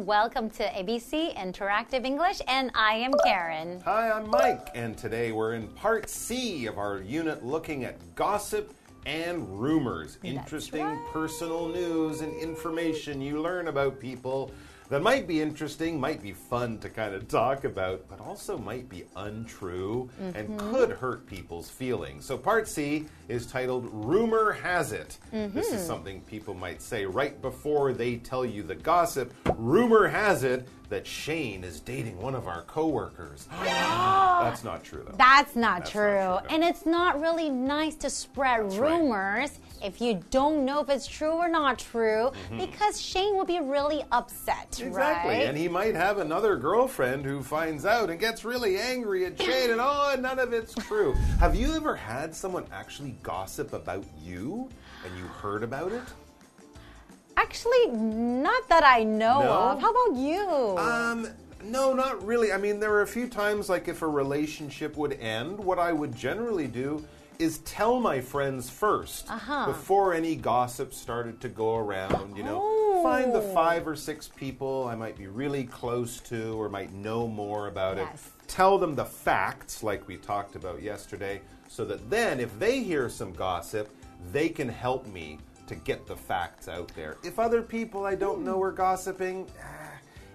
everyone. Welcome to ABC Interactive English, and I am Karen. Hi, I'm Mike, and today we're in part C of our unit looking at gossip and rumors. Interesting right. personal news and information you learn about people that might be interesting, might be fun to kind of talk about, but also might be untrue and mm-hmm. could hurt people's feelings. So, part C is titled Rumor Has It. This is mm-hmm. something people might say right before they tell you the gossip. Rumor has it that Shane is dating one of our coworkers. That's not true, though. That's not That's true. not true. And it's not really nice to spread right. rumors if you don't know if it's true or not true, Mm-hmm. because Shane will be really upset, Exactly. right? And he might have another girlfriend who finds out and gets really angry at Shane, and oh, none of it's true. have you ever had someone actually gossip about you and you heard about it? Actually, not that I know No? of. How about you? Um, no, not really. I mean, there were a few times, like if a relationship would end, what I would generally do is tell my friends 1st Uh-huh. before any gossip started to go around. You know, Oh. find the five or six people I might be really close to or might know more about Yes. it. Tell them the facts, like we talked about yesterday, so that then if they hear some gossip, they can help me to get the facts out there. If other people I don't know are gossiping, ah,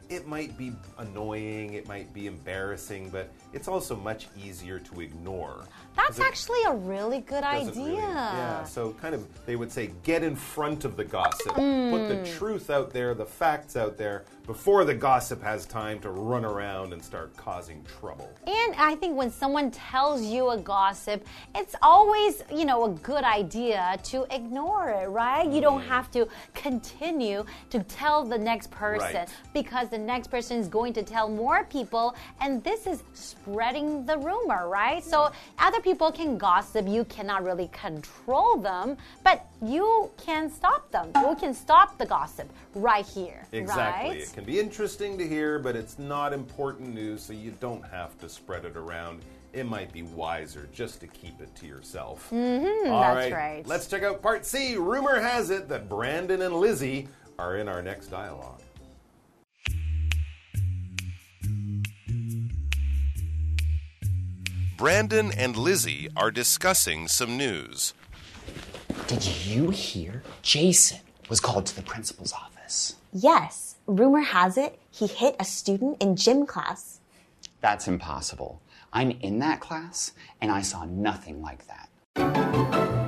it might be annoying, it might be embarrassing, but it's also much easier to ignore. That's actually a really good idea. really- yeah, so kind of they would say get in front of the gossip. Put the hmm. truth out there, the facts out there before the gossip has time to run around and start causing trouble. And I think when someone tells you a gossip, it's always, you know, a good idea to ignore it, right? You don't mm-hmm. have to continue to tell the next person Right. because the next person is going to tell more people and this is spreading the rumor, right? So other people can gossip, you cannot really control them, but you can stop them. You can stop the gossip right here, Exactly. right? It can be interesting to hear, but it's not important news, so you don't have to spread it around. It might be wiser just to keep it to yourself. Mm-hmm, that's right. Let's check out part C. Rumor has it that Brandon and Lizzie are in our next dialogue. Brandon and Lizzie are discussing some news. Did you hear? Jason was called to the principal's office. Yes, rumor has it he hit a student in gym class. That's impossible. I'm in that class, and I saw nothing like that.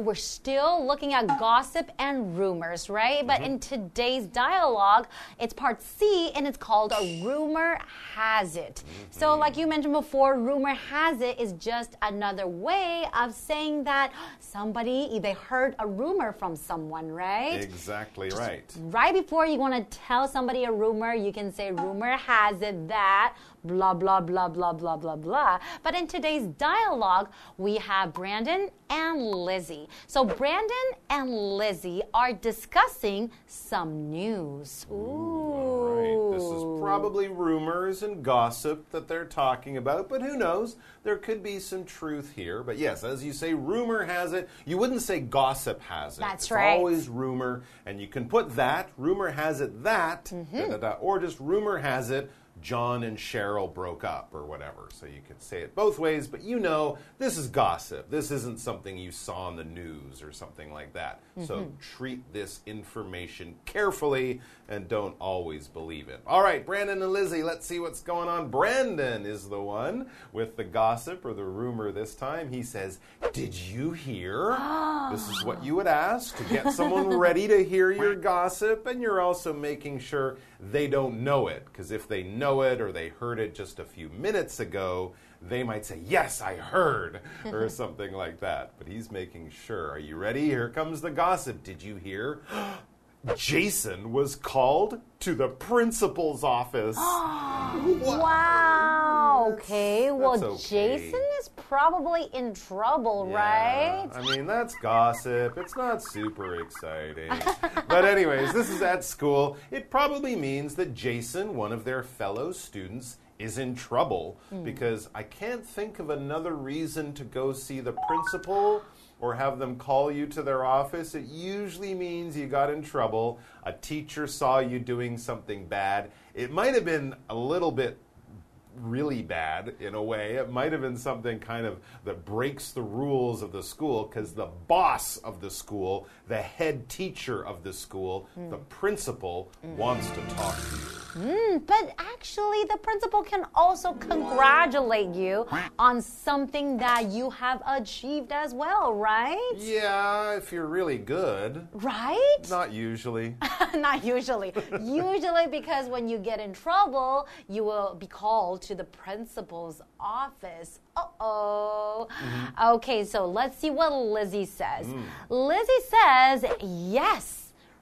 So we're still looking at gossip and rumors, right? But in today's dialogue, it's part C and it's called a rumor has it. So mm-hmm. like you mentioned before, rumor has it is just another way of saying that somebody they heard a rumor from someone, right? Exactly right. right before you want to tell somebody a rumor, you can say, rumor has it that, blah, blah, blah, blah, blah, blah, blah. But in today's dialogue, we have Brandon and Lizzie. So Brandon and Lizzie are discussing some news. Ooh. Right. This is probably rumors and gossip that they're talking about, but who knows? There could be some truth here. But yes, as you say, rumor has it. You wouldn't say gossip has it. That's it's right. always rumor, and you can put that, rumor has it that, Mm-hmm. da, da, da, or just rumor has it. John and Cheryl broke up, or whatever. So you could say it both ways, but you know this is gossip. This isn't something you saw on the news or something like that. So Mm-hmm. treat this information carefully and don't always believe it. All right, Brandon and Lizzie, let's see what's going on. Brandon is the one with the gossip or the rumor this time. He says, Did you hear? this is what you would ask to get someone ready to hear your gossip, and you're also making sure they don't know it, because if they know it or they heard it just a few minutes ago, they might say, Yes, I heard, or something like that. But he's making sure. Are you ready? Here comes the gossip. Did you hear? Jason was called to the principal's office. Wow. Okay. Well, that's okay. Jason is probably in trouble, Yeah, right? I mean, that's gossip. It's not super exciting. but, anyways, this is at school. It probably means that Jason, one of their fellow students, is in trouble Hmm. because I can't think of another reason to go see the principal or have them call you to their office, it usually means you got in trouble. A teacher saw you doing something bad. It might have been a little bit really bad in a way. It might have been something kind of that breaks the rules of the school because the boss of the school, the head teacher of the school, the principal wants to talk to you. Mm, but actually, the principal can also congratulate you on something that you have achieved as well, right? Yeah, if you're really good. Right? Not usually. Not usually. usually, because when you get in trouble, you will be called to the principal's office. Uh oh. Okay, so let's see what Lizzie says. Lizzie says, yes.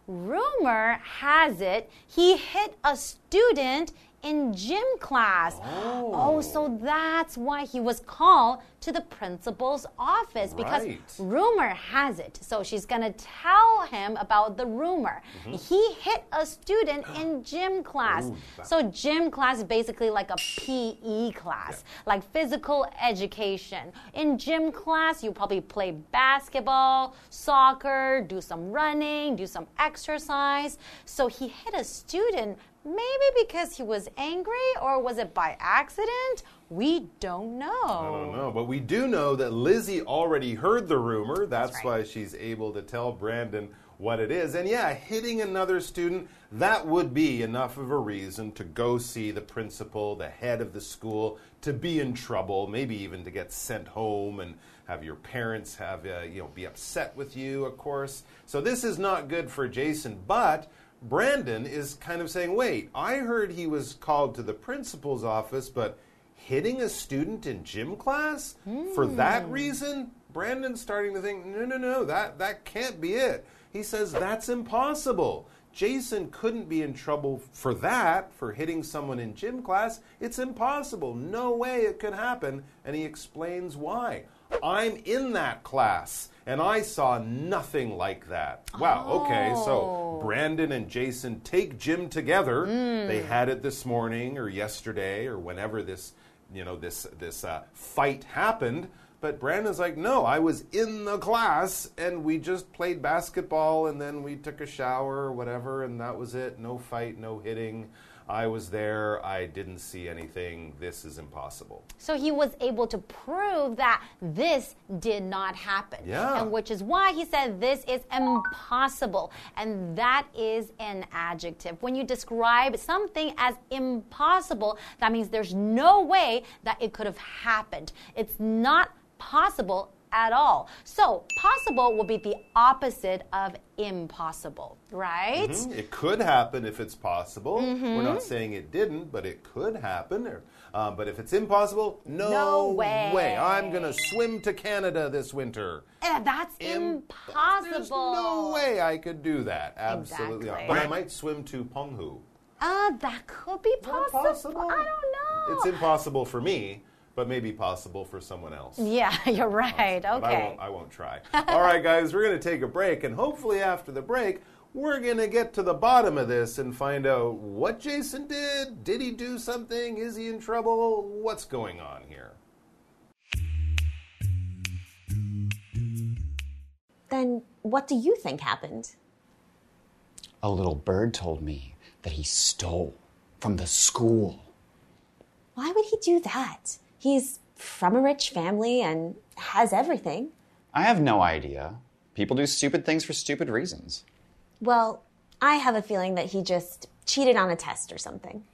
Rumor has it he hit a student in gym class. Oh. oh. so that's why he was called to the principal's office because Right. rumor has it. So she's going to tell him about the rumor. Mm-hmm. He hit a student in gym class. Ooh, so gym class is basically like a PE class, like physical education. In gym class, you probably play basketball, soccer, do some running, do some exercise. So he hit a student maybe because he was angry or was it by accident? We don't know. I don't know, but we do know that Lizzie already heard the rumor. That's, right. why she's able to tell Brandon what it is. And yeah, hitting another student, that would be enough of a reason to go see the principal, the head of the school, to be in trouble, maybe even to get sent home and have your parents have uh, you know be upset with you, of course. So this is not good for Jason, but Brandon is kind of saying, "Wait, I heard he was called to the principal's office, but hitting a student in gym class? For that hmm. reason? Brandon's starting to think no no no that that can't be it. He says that's impossible. Jason couldn't be in trouble for that for hitting someone in gym class. It's impossible. No way it could happen. And he explains why i'm in that class and i saw nothing like that. Wow okay so brandon and jason take gym together. They had it this morning or yesterday or whenever this you know this this uh, fight happened but brandon's like no i was in the class and we just played basketball and then we took a shower or whatever and that was it. No fight no hitting i was there i didn't see anything this is impossible So he was able to prove that this did not happen. Yeah. And which is why he said this is impossible. And that is an adjective. When you describe something as impossible, that means there's no way that it could have happened. It's not possible at all. So, possible will be the opposite of impossible, right? Mhm. it could happen if it's possible we're not saying it didn't but it could happen or, um, but if it's impossible no, No way. i'm gonna swim to canada this winter Eh, that's Imp- impossible. There's no way I could do that. Absolutely not. Exactly. But I might swim to Penghu. Uh, that could be Not possible. I don't know. It's impossible for me, but maybe possible for someone else. Yeah, you're right. But I Okay. won't, I won't try. All right, guys, we're going to take a break, and hopefully after the break, we're going to get to the bottom of this and find out what Jason did. Did he do something? Is he in trouble? What's going on here? Then what do you think happened? A little bird told me that he stole from the school. Why would he do that? He's from a rich family and has everything. I have no idea. People do stupid things for stupid reasons. Well, I have a feeling that he just cheated on a test or something.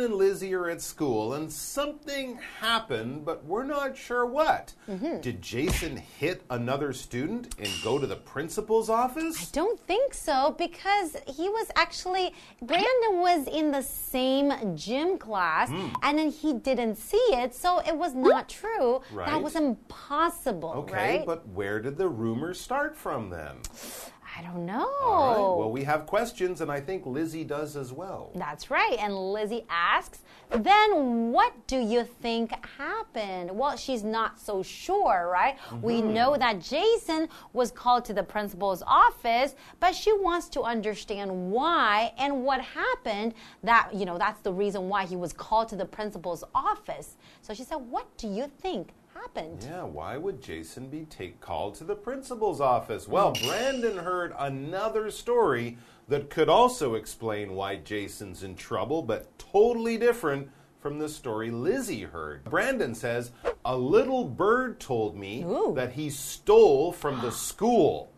And Lizzie are at school, and something happened, but we're not sure what. Mm-hmm. Did Jason hit another student and go to the principal's office? I don't think so because he was actually Brandon was in the same gym class Hmm. and then he didn't see it, so it was not true. Right. That was impossible, Okay, right? but where did the rumor start from then? I don't know. All right. Well, we have questions, and I think Lizzie does as well. That's right. And Lizzie asks, then what do you think happened? Well, she's not so sure, right? We Mm-hmm. know that Jason was called to the principal's office, but she wants to understand why and what happened. That, you know, that's the reason why he was called to the principal's office. So she said, What do you think happened? Yeah, why would Jason be take called to the principal's office? Well, hmm. Brandon heard another story that could also explain why Jason's in trouble, but totally different from the story Lizzie heard. Brandon says, A little bird told me Ooh. that he stole from the school.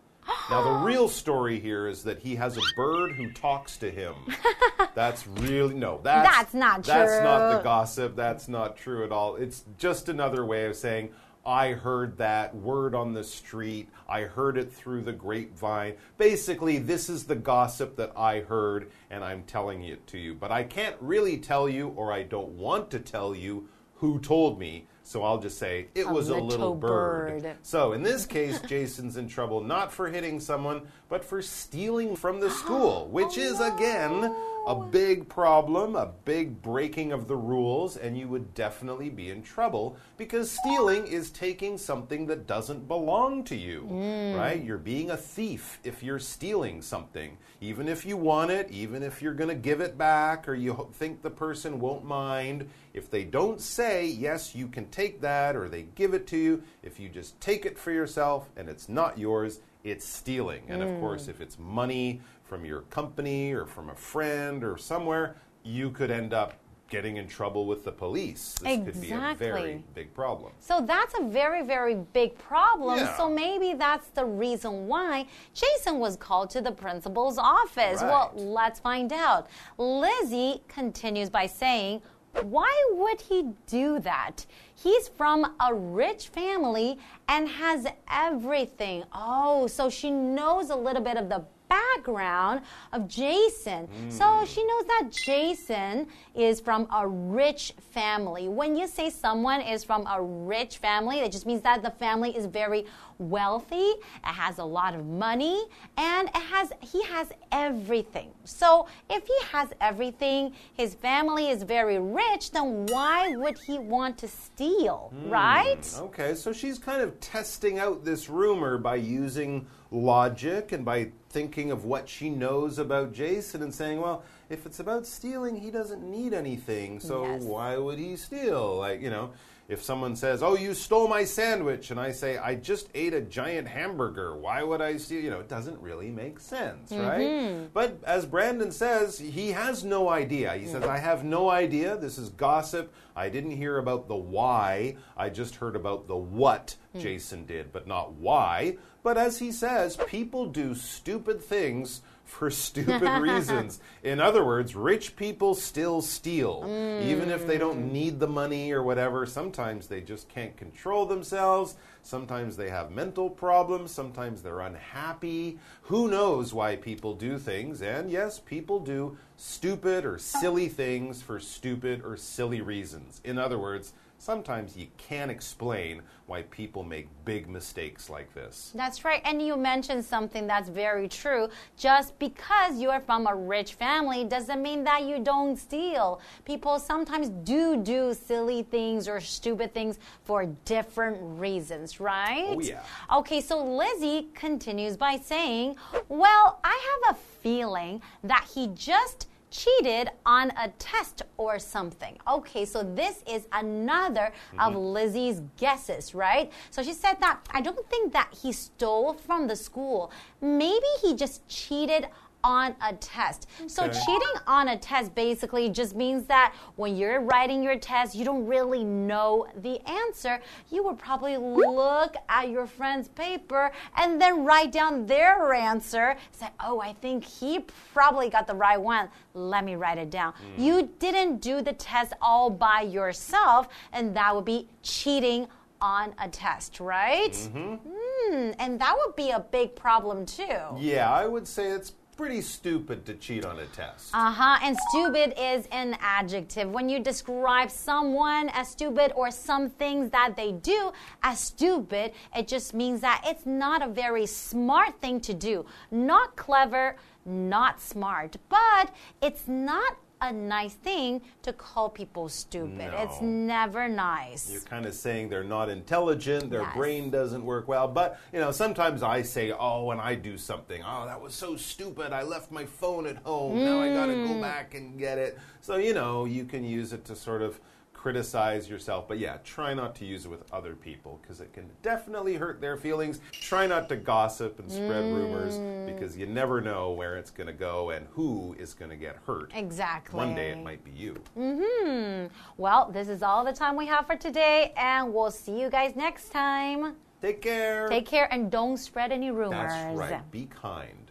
Now, the real story here is that he has a bird who talks to him. That's really, no, that's, That's not true. That's not the gossip. That's not true at all. It's just another way of saying, I heard that word on the street. I heard it through the grapevine. Basically, this is the gossip that I heard, and I'm telling it to you. But I can't really tell you, or I don't want to tell you, who told me. So I'll just say, it was a little bird. bird. So in this case, Jason's in trouble not for hitting someone, but for stealing from the school, which is again a big problem, a big breaking of the rules, and you would definitely be in trouble because stealing is taking something that doesn't belong to you, mm. right? You're being a thief if you're stealing something, even if you want it, even if you're going to give it back or you think the person won't mind. If they don't say, yes, you can take that, or they give it to you, if you just take it for yourself and it's not yours, it's stealing. And of mm. course, if it's money from your company or from a friend or somewhere, you could end up getting in trouble with the police. This could be a very big problem. So that's a very, very big problem. Yeah. So maybe that's the reason why Jason was called to the principal's office. Well, let's find out. Lizzie continues by saying, why would he do that? He's from a rich family and has everything. Oh, so she knows a little bit of the background of Jason. Mm. So she knows that Jason is from a rich family. When you say someone is from a rich family, it just means that the family is very wealthy, it has a lot of money, and it has he has everything. So if he has everything, his family is very rich, then why would he want to steal, hmm, right? Okay, so she's kind of testing out this rumor by using logic and by thinking of what she knows about Jason and saying, well, if it's about stealing, he doesn't need anything, so Yes. why would he steal? Like, you know, if someone says, oh, you stole my sandwich, and I say, I just ate a giant hamburger, why would I steal? You know, it doesn't really make sense, right? Mm-hmm. But as Brandon says, he has no idea. He says, I have no idea. This is gossip. I didn't hear about the why. I just heard about the what hmm. Jason did, but not why. But as he says, people do stupid things for stupid reasons. In other words, rich people still steal. Mm. Even if they don't need the money or whatever, sometimes they just can't control themselves. Sometimes they have mental problems. Sometimes they're unhappy. Who knows why people do things? And yes, people do stupid or silly things for stupid or silly reasons. In other words, sometimes you can't explain why people make big mistakes like this. That's right. And you mentioned something that's very true. Just because you are from a rich family doesn't mean that you don't steal. People sometimes do do silly things or stupid things for different reasons, right? Oh, yeah. Okay, so Lizzie continues by saying, Well, I have a feeling that he just cheated on a test or something. Okay, so this is another of mm-hmm. Lizzie's guesses, right? So she said that I don't think that he stole from the school. Maybe he just cheated on a test. So Okay. cheating on a test basically just means that when you're writing your test, you don't really know the answer. You would probably look at your friend's paper and then write down their answer. Say, oh, I think he probably got the right one. Let me write it down. You didn't do the test all by yourself, and that would be cheating on a test, right? Hmm, and that would be a big problem too. Yeah, I would say it's pretty stupid to cheat on a test. Uh huh. And stupid is an adjective. When you describe someone as stupid or some things that they do as stupid, it just means that it's not a very smart thing to do. Not clever, not smart, but it's not a nice thing to call people stupid. No. It's never nice. You're kind of saying they're not intelligent, their Yes. brain doesn't work well. But, you know, sometimes I say, oh, when I do something, oh, that was so stupid. I left my phone at home. Now I got to Mm. go back and get it. So, you know, you can use it to sort of criticize yourself. But yeah, try not to use it with other people because it can definitely hurt their feelings. Try not to gossip and spread rumors Mm. because you never know where it's going to go and who is going to get hurt. Exactly. One day it might be you. Mm hmm. Well, this is all the time we have for today, and we'll see you guys next time. Take care. Take care and don't spread any rumors. That's right. Be kind.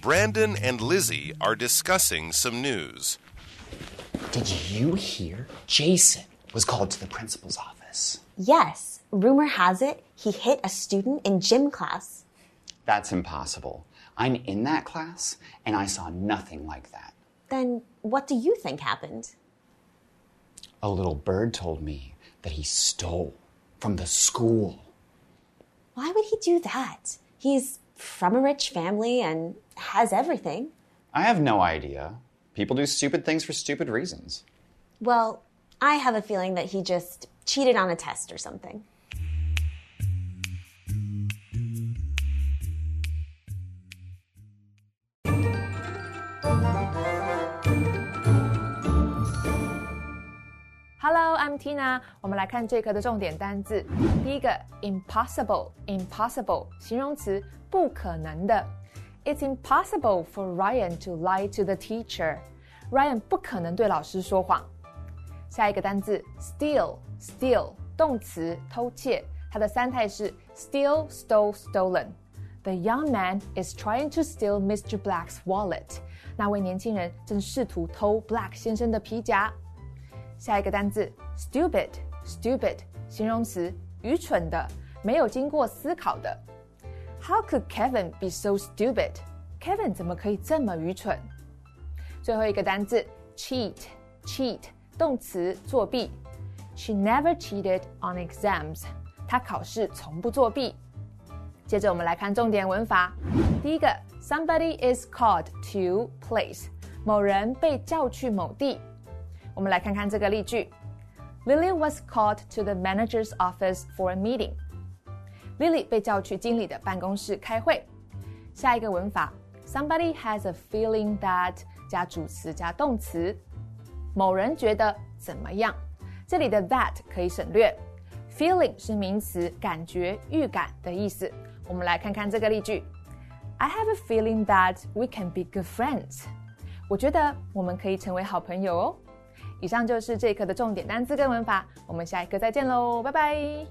Brandon and Lizzie are discussing some news. Did you hear? Jason was called to the principal's office. Yes, rumor has it he hit a student in gym class. That's impossible. I'm in that class, and I saw nothing like that. Then what do you think happened? A little bird told me that he stole from the school. Why would he do that? He's from a rich family and has everything. I have no idea. People do stupid things for stupid reasons. Well, I have a feeling that he just cheated on a test or something. Hello, I'm Tina。我们来看这课的重点单字。第一个，impossible，impossible，形容词，不可能的。It's impossible for Ryan to lie to the teacher. Ryan 不可能对老师说谎。下一个单字，steal，steal，动词，偷窃。它的三态是 steal, stole, stolen。The young man is trying to steal Mr. Black's wallet. 那位年轻人正试图偷 Black 先生的皮夹。下一个单字 ，stupid，stupid，形容词，愚蠢的，没有经过思考的。How could Kevin be so stupid？Kevin 怎么可以这么愚蠢？最后一个单字，cheat，cheat，动词，作弊。She never cheated on exams。她考试从不作弊。接着我们来看重点文法。第一个，somebody is called to place，某人被叫去某地。我们来看看这个例句 ：Lily was called to the manager's office for a meeting. Lily 被叫去经理的办公室开会。下一个文法：Somebody has a feeling that 加主词加动词，某人觉得怎么样？这里的 that 可以省略。Feeling 是名词，感觉、预感的意思。我们来看看这个例句：I have a feeling that we can be good friends. 我觉得我们可以成为好朋友哦。 以上就是这一课的重点单词跟文法，我们下一课再见喽，拜拜。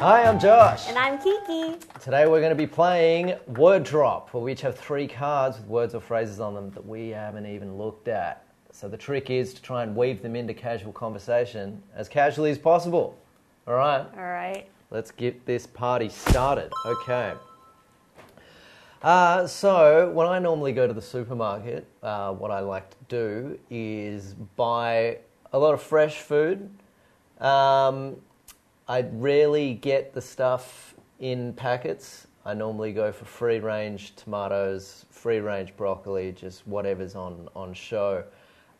Hi, I'm Josh. And I'm Kiki. Today we're going to be playing Word Drop, where we each have three cards with words or phrases on them that we haven't even looked at. So the trick is to try and weave them into casual conversation as casually as possible. All right, All right. let's get this party started. Okay. Uh, so, when I normally go to the supermarket, uh, what I like to do is buy a lot of fresh food. Um, I rarely get the stuff in packets. I normally go for free range tomatoes, free range broccoli, just whatever's on, on show.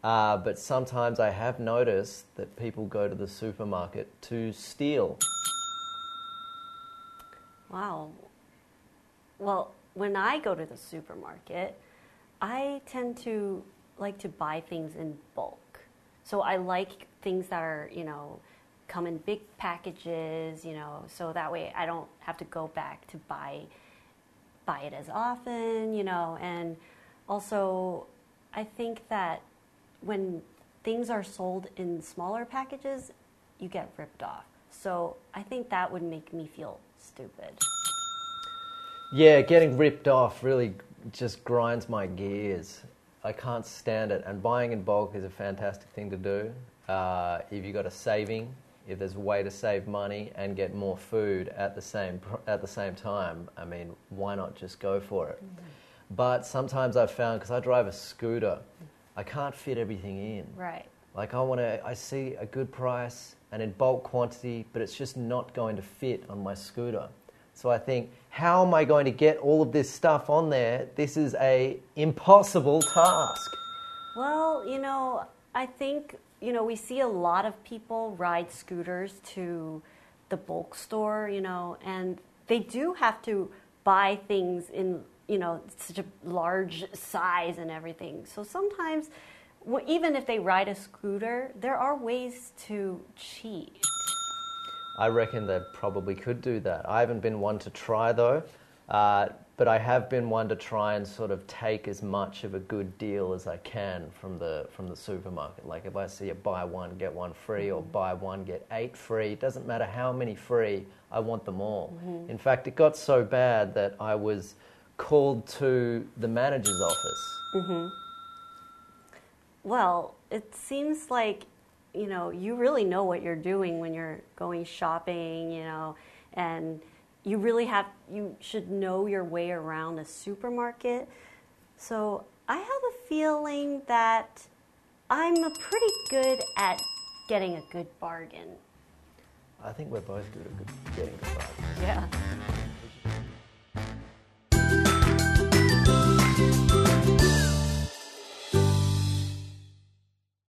Uh, but sometimes I have noticed that people go to the supermarket to steal. Wow. Well, when I go to the supermarket, I tend to like to buy things in bulk. So I like things that are, you know, come in big packages, you know, so that way I don't have to go back to buy buy it as often, you know, and also I think that when things are sold in smaller packages, you get ripped off. So I think that would make me feel stupid. Yeah, getting ripped off really just grinds my gears. I can't stand it. And buying in bulk is a fantastic thing to do. Uh, if you've got a saving, if there's a way to save money and get more food at the same at the same time, I mean, why not just go for it? But sometimes I've found because I drive a scooter, I can't fit everything in. Right. Like I want to, I see a good price and in bulk quantity, but it's just not going to fit on my scooter. So I think, how am I going to get all of this stuff on there? This is a impossible task. Well, you know, I think, you know, we see a lot of people ride scooters to the bulk store, you know, and they do have to buy things in, you know, such a large size and everything. So sometimes, w- even if they ride a scooter, there are ways to cheat. I reckon they probably could do that. I haven't been one to try though, uh, but I have been one to try and sort of take as much of a good deal as I can from the from the supermarket. Like if I see a buy one get one free or mm-hmm. buy one get eight free, it doesn't matter how many free, I want them all. Mm-hmm. In fact, it got so bad that I was called to the manager's office. Mm-hmm. Well, it seems like, you know, you really know what you're doing when you're going shopping, you know, and you really have, you should know your way around a supermarket. So I have a feeling that I'm a pretty good at getting a good bargain. I think we're both good at getting good bargains. Yeah.